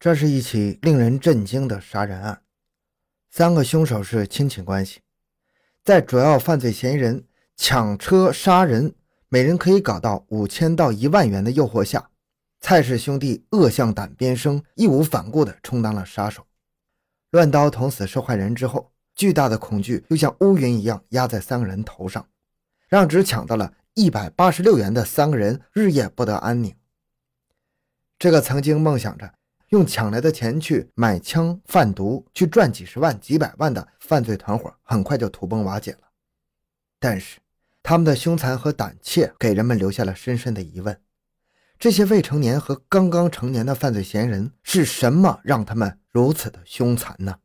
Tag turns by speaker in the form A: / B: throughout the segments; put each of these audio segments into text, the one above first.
A: 这是一起令人震惊的杀人案。三个凶手是亲戚关系，在主要犯罪嫌疑人抢车杀人，每人可以搞到五千到一万元的诱惑下，蔡氏兄弟恶向胆边生，义无反顾地充当了杀手。乱刀捅死受害人之后，巨大的恐惧又像乌云一样压在三个人头上，让只抢到了一百八十六元的三个人日夜不得安宁。这个曾经梦想着。用抢来的钱去买枪贩毒，去赚几十万、几百万的犯罪团伙，很快就土崩瓦解了。但是，他们的凶残和胆怯给人们留下了深深的疑问：这些未成年和刚刚成年的犯罪嫌疑人是什么让他们如此的凶残呢？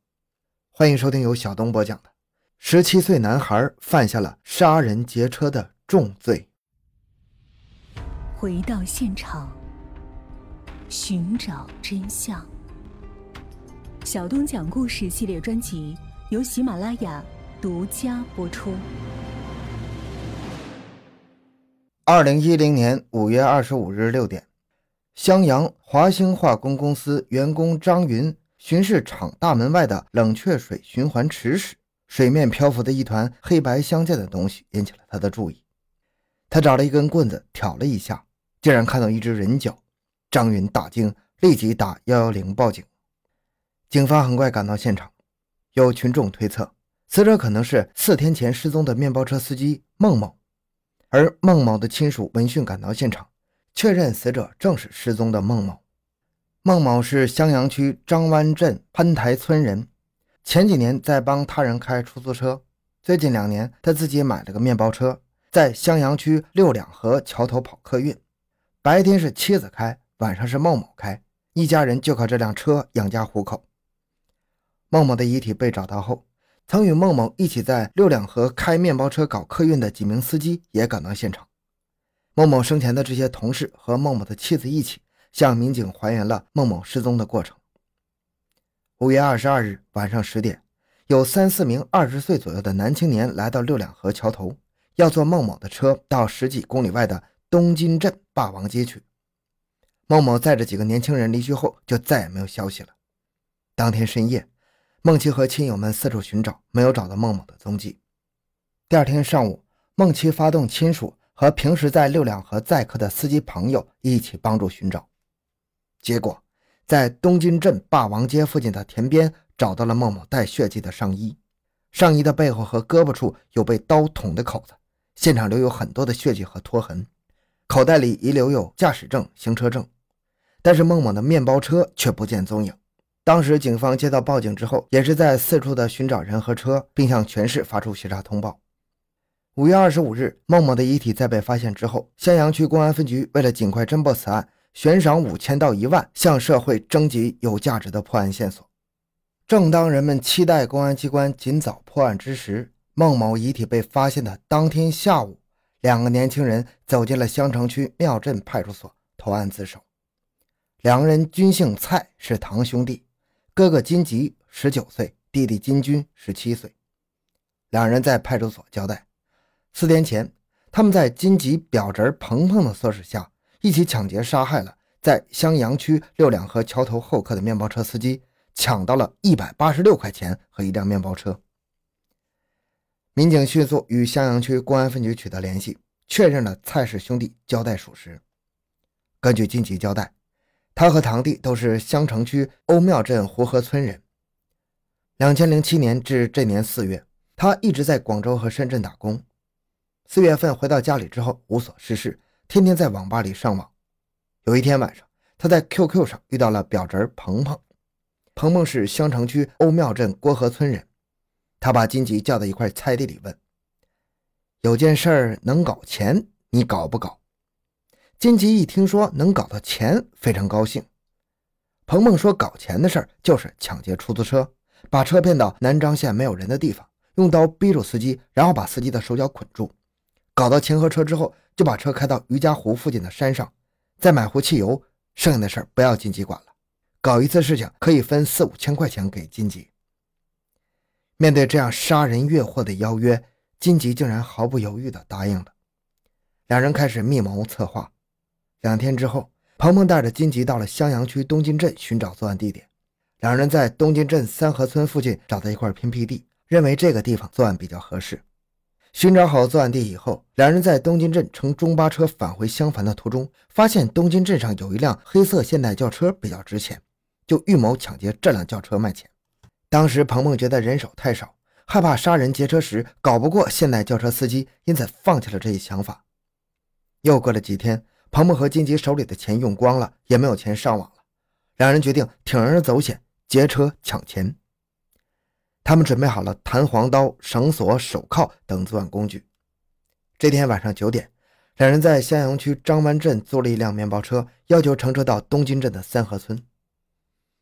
A: 欢迎收听由小东播讲的《十七岁男孩犯下了杀人劫车的重罪》。
B: 回到现场。寻找真相。小东讲故事系列专辑由喜马拉雅独家播出。
A: 二零一零年五月二十五日六点，襄阳华兴化工公司员工张云巡视厂大门外的冷却水循环池时，水面漂浮的一团黑白相间的东西引起了他的注意。他找了一根棍子挑了一下，竟然看到一只人脚。张云大惊，立即打幺幺零报警。警方很快赶到现场，有群众推测，死者可能是四天前失踪的面包车司机孟某。而孟某的亲属闻讯赶到现场，确认死者正是失踪的孟某。孟某是襄阳区张湾镇潘台村人，前几年在帮他人开出租车，最近两年他自己买了个面包车，在襄阳区六两河桥头跑客运，白天是妻子开。晚上是孟某开，一家人就靠这辆车养家糊口。孟某的遗体被找到后，曾与孟某一起在六两河开面包车搞客运的几名司机也赶到现场。孟某生前的这些同事和孟某的妻子一起向民警还原了孟某失踪的过程。五月二十二日晚上十点，有三四名二十岁左右的男青年来到六两河桥头，要坐孟某的车到十几公里外的东金镇霸王街去。孟某载着几个年轻人离去后，就再也没有消息了。当天深夜，孟琪和亲友们四处寻找，没有找到孟某的踪迹。第二天上午，孟琪发动亲属和平时在六两河载客的司机朋友一起帮助寻找，结果在东津镇霸王街附近的田边找到了孟某带血迹的上衣，上衣的背后和胳膊处有被刀捅的口子，现场留有很多的血迹和拖痕，口袋里遗留有驾驶证、行车证。但是孟某的面包车却不见踪影。当时警方接到报警之后，也是在四处的寻找人和车，并向全市发出协查通报。五月二十五日，孟某的遗体在被发现之后，襄阳区公安分局为了尽快侦破此案，悬赏五千到一万，向社会征集有价值的破案线索。正当人们期待公安机关尽早破案之时，孟某遗体被发现的当天下午，两个年轻人走进了襄城区庙镇派出所投案自首。两人均姓蔡，是堂兄弟。哥哥金吉十九岁，弟弟金军十七岁。两人在派出所交代，四天前，他们在金吉表侄鹏鹏的唆使下，一起抢劫杀害了在襄阳区六两河桥头候客的面包车司机，抢到了一百八十六块钱和一辆面包车。民警迅速与襄阳区公安分局取得联系，确认了蔡氏兄弟交代属实。根据金吉交代。他和堂弟都是襄城区欧庙镇湖河村人。两千零七年至这年四月，他一直在广州和深圳打工。四月份回到家里之后无所事事，天天在网吧里上网。有一天晚上，他在 QQ 上遇到了表侄鹏鹏。鹏鹏是襄城区欧庙镇郭河村人。他把金吉叫到一块菜地里问：“有件事能搞钱，你搞不搞？”金吉一听说能搞到钱，非常高兴。鹏鹏说：“搞钱的事儿就是抢劫出租车，把车骗到南漳县没有人的地方，用刀逼住司机，然后把司机的手脚捆住。搞到钱和车之后，就把车开到余家湖附近的山上，再买壶汽油。剩下的事儿不要金吉管了。搞一次事情可以分四五千块钱给金吉。”面对这样杀人越货的邀约，金吉竟然毫不犹豫地答应了。两人开始密谋策划。两天之后，鹏鹏带着金吉到了襄阳区东金镇寻找作案地点。两人在东金镇三河村附近找到一块偏僻地，认为这个地方作案比较合适。寻找好作案地以后，两人在东金镇乘中巴车返回襄樊的途中，发现东金镇上有一辆黑色现代轿车比较值钱，就预谋抢劫这辆轿车卖钱。当时鹏鹏觉得人手太少，害怕杀人劫车时搞不过现代轿车司机，因此放弃了这一想法。又过了几天，鹏鹏和金吉手里的钱用光了，也没有钱上网了，两人决定铤而走险。劫车抢钱，他们准备好了弹簧刀、绳索、手铐等作案工具。这天晚上九点，两人在襄阳区张湾镇租了一辆面包车，要求乘车到东津镇的三河村。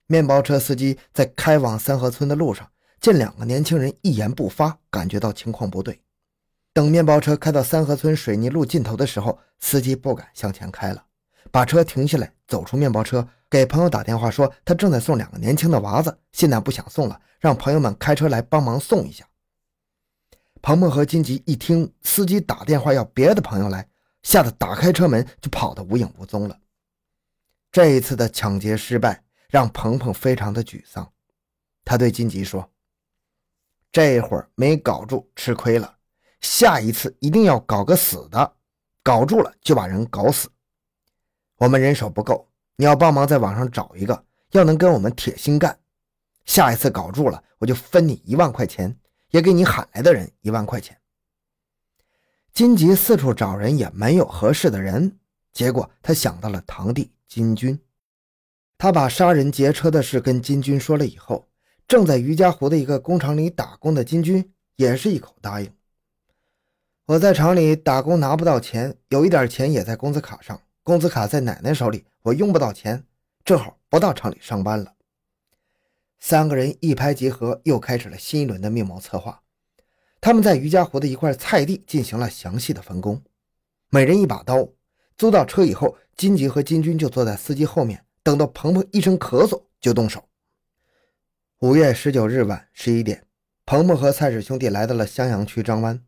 A: 面包车司机在开往三河村的路上，见两个年轻人一言不发，感觉到情况不对。等面包车开到三河村水泥路尽头的时候，司机不敢向前开了，把车停下来，走出面包车。给朋友打电话说，他正在送两个年轻的娃子，现在不想送了，让朋友们开车来帮忙送一下。鹏鹏和金吉一听司机打电话要别的朋友来，吓得打开车门就跑得无影无踪了。这一次的抢劫失败让鹏鹏非常的沮丧，他对金吉说：“这会儿没搞住，吃亏了，下一次一定要搞个死的，搞住了就把人搞死。我们人手不够。”你要帮忙在网上找一个，要能跟我们铁心干，下一次搞住了，我就分你一万块钱，也给你喊来的人一万块钱。金吉四处找人也没有合适的人，结果他想到了堂弟金军，他把杀人劫车的事跟金军说了以后，正在余家湖的一个工厂里打工的金军也是一口答应。我在厂里打工拿不到钱，有一点钱也在工资卡上。工资卡在奶奶手里，我用不到钱，正好不到厂里上班了。三个人一拍即合，又开始了新一轮的密谋策划。他们在余家湖的一块菜地进行了详细的分工，每人一把刀。租到车以后，金吉和金军就坐在司机后面，等到鹏鹏一声咳嗽就动手。五月十九日晚十一点，鹏鹏和蔡氏兄弟来到了襄阳区张湾。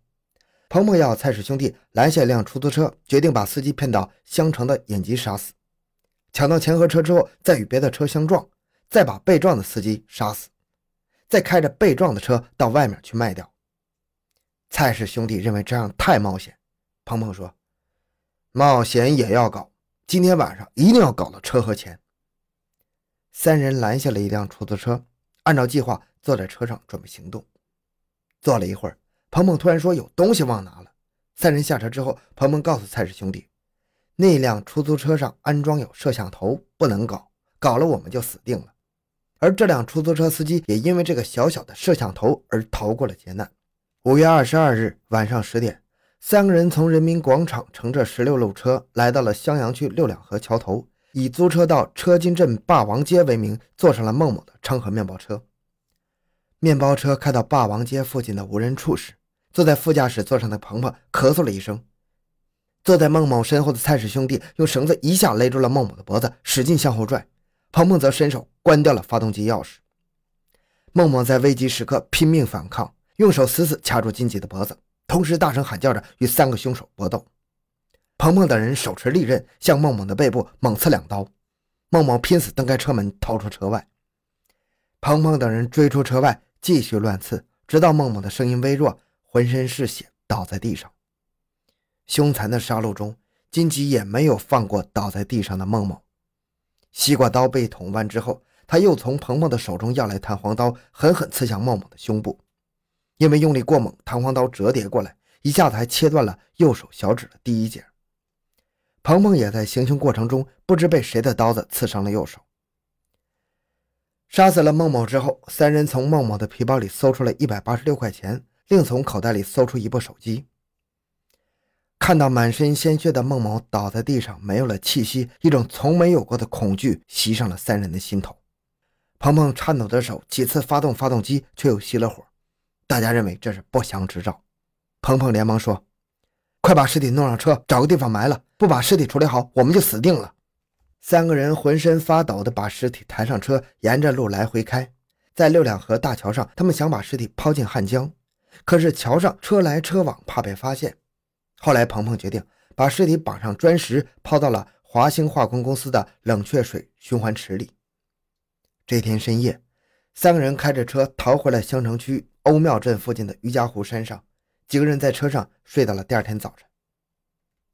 A: 彭彭要蔡氏兄弟拦下一辆出租车，决定把司机骗到襄城的延吉杀死，抢到钱和车之后，再与别的车相撞，再把被撞的司机杀死，再开着被撞的车到外面去卖掉。蔡氏兄弟认为这样太冒险，鹏鹏说：“冒险也要搞，今天晚上一定要搞到车和钱。”三人拦下了一辆出租车，按照计划坐在车上准备行动。坐了一会儿。鹏鹏突然说：“有东西忘拿了。”三人下车之后，鹏鹏告诉蔡氏兄弟：“那辆出租车上安装有摄像头，不能搞，搞了我们就死定了。”而这辆出租车司机也因为这个小小的摄像头而逃过了劫难。五月二十二日晚上十点，三个人从人民广场乘着十六路车来到了襄阳区六两河桥头，以租车到车金镇霸王街为名，坐上了孟某的昌河面包车。面包车开到霸王街附近的无人处时，坐在副驾驶座上的鹏鹏咳嗽了一声，坐在孟某身后的蔡氏兄弟用绳子一下勒住了孟某的脖子，使劲向后拽。鹏鹏则伸手关掉了发动机钥匙。孟某在危急时刻拼命反抗，用手死死掐住金姐的脖子，同时大声喊叫着与三个凶手搏斗。鹏鹏等人手持利刃向孟某的背部猛刺两刀，孟某拼死蹬开车门逃出车外。鹏鹏等人追出车外继续乱刺，直到孟某的声音微弱。浑身是血，倒在地上。凶残的杀戮中，金吉也没有放过倒在地上的孟某。西瓜刀被捅弯之后，他又从鹏鹏的手中要来弹簧刀，狠狠刺向孟某的胸部。因为用力过猛，弹簧刀折叠过来，一下子还切断了右手小指的第一节。鹏鹏也在行凶过程中，不知被谁的刀子刺伤了右手。杀死了孟某之后，三人从孟某的皮包里搜出了一百八十六块钱。另从口袋里搜出一部手机，看到满身鲜血的孟某倒在地上，没有了气息，一种从没有过的恐惧袭上了三人的心头。鹏鹏颤抖的手几次发动发动机，却又熄了火。大家认为这是不祥之兆。鹏鹏连忙说：“快把尸体弄上车，找个地方埋了。不把尸体处理好，我们就死定了。”三个人浑身发抖地把尸体抬上车，沿着路来回开。在六两河大桥上，他们想把尸体抛进汉江。可是桥上车来车往，怕被发现。后来，鹏鹏决定把尸体绑上砖石，抛到了华兴化工公司的冷却水循环池里。这天深夜，三个人开着车逃回了襄城区欧庙镇附近的余家湖山上。几个人在车上睡到了第二天早晨。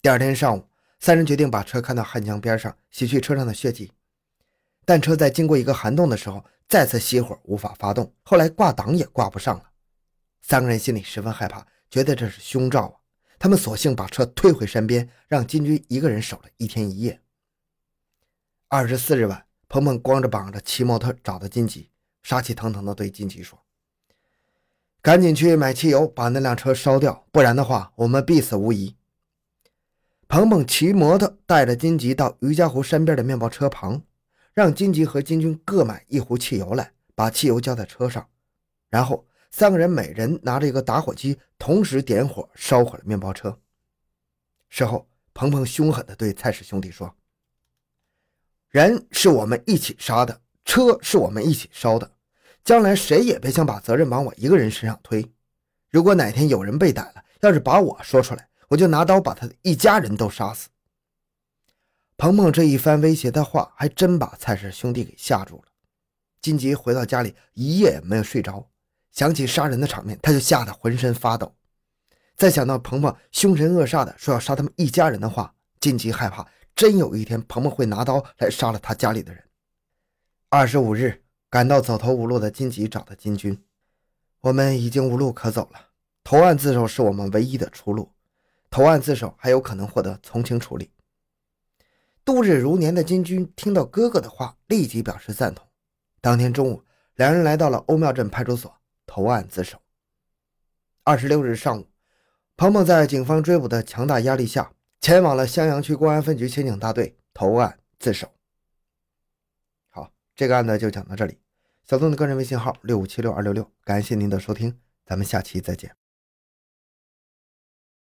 A: 第二天上午，三人决定把车开到汉江边上，洗去车上的血迹。但车在经过一个涵洞的时候，再次熄火，无法发动。后来挂挡也挂不上了。三个人心里十分害怕，觉得这是凶兆啊！他们索性把车推回山边，让金军一个人守了一天一夜。二十四日晚，鹏鹏光着膀子骑摩托找到金吉，杀气腾腾地对金吉说。赶紧去买汽油，把那辆车烧掉，不然的话，我们必死无疑。鹏鹏骑摩托带着金吉到余家湖山边的面包车旁，让金吉和金军各买一壶汽油来，把汽油浇在车上，然后三个人每人拿着一个打火机，同时点火烧毁了面包车。事后，鹏鹏凶狠地对蔡氏兄弟说：“人是我们一起杀的，车是我们一起烧的。”将来谁也别想把责任往我一个人身上推。如果哪天有人被逮了，要是把我说出来，我就拿刀把他的一家人都杀死。鹏鹏这一番威胁的话，还真把蔡氏兄弟给吓住了。金吉回到家里，一夜也没有睡着，想起杀人的场面，他就吓得浑身发抖。再想到鹏鹏凶神恶煞的说要杀他们一家人的话，金吉害怕，真有一天鹏鹏会拿刀来杀了他家里的人。二十五日。赶到走投无路的金吉找到金军，我们已经无路可走了，投案自首是我们唯一的出路。投案自首还有可能获得从轻处理。度日如年的金军听到哥哥的话，立即表示赞同。当天中午，两人来到了欧庙镇派出所投案自首。二十六日上午，鹏鹏在警方追捕的强大压力下，前往了襄阳区公安分局刑警大队投案自首。好这个案子就讲到这里。小宋的个人微信号六五七六二六六，感谢您的收听，咱们下期再见。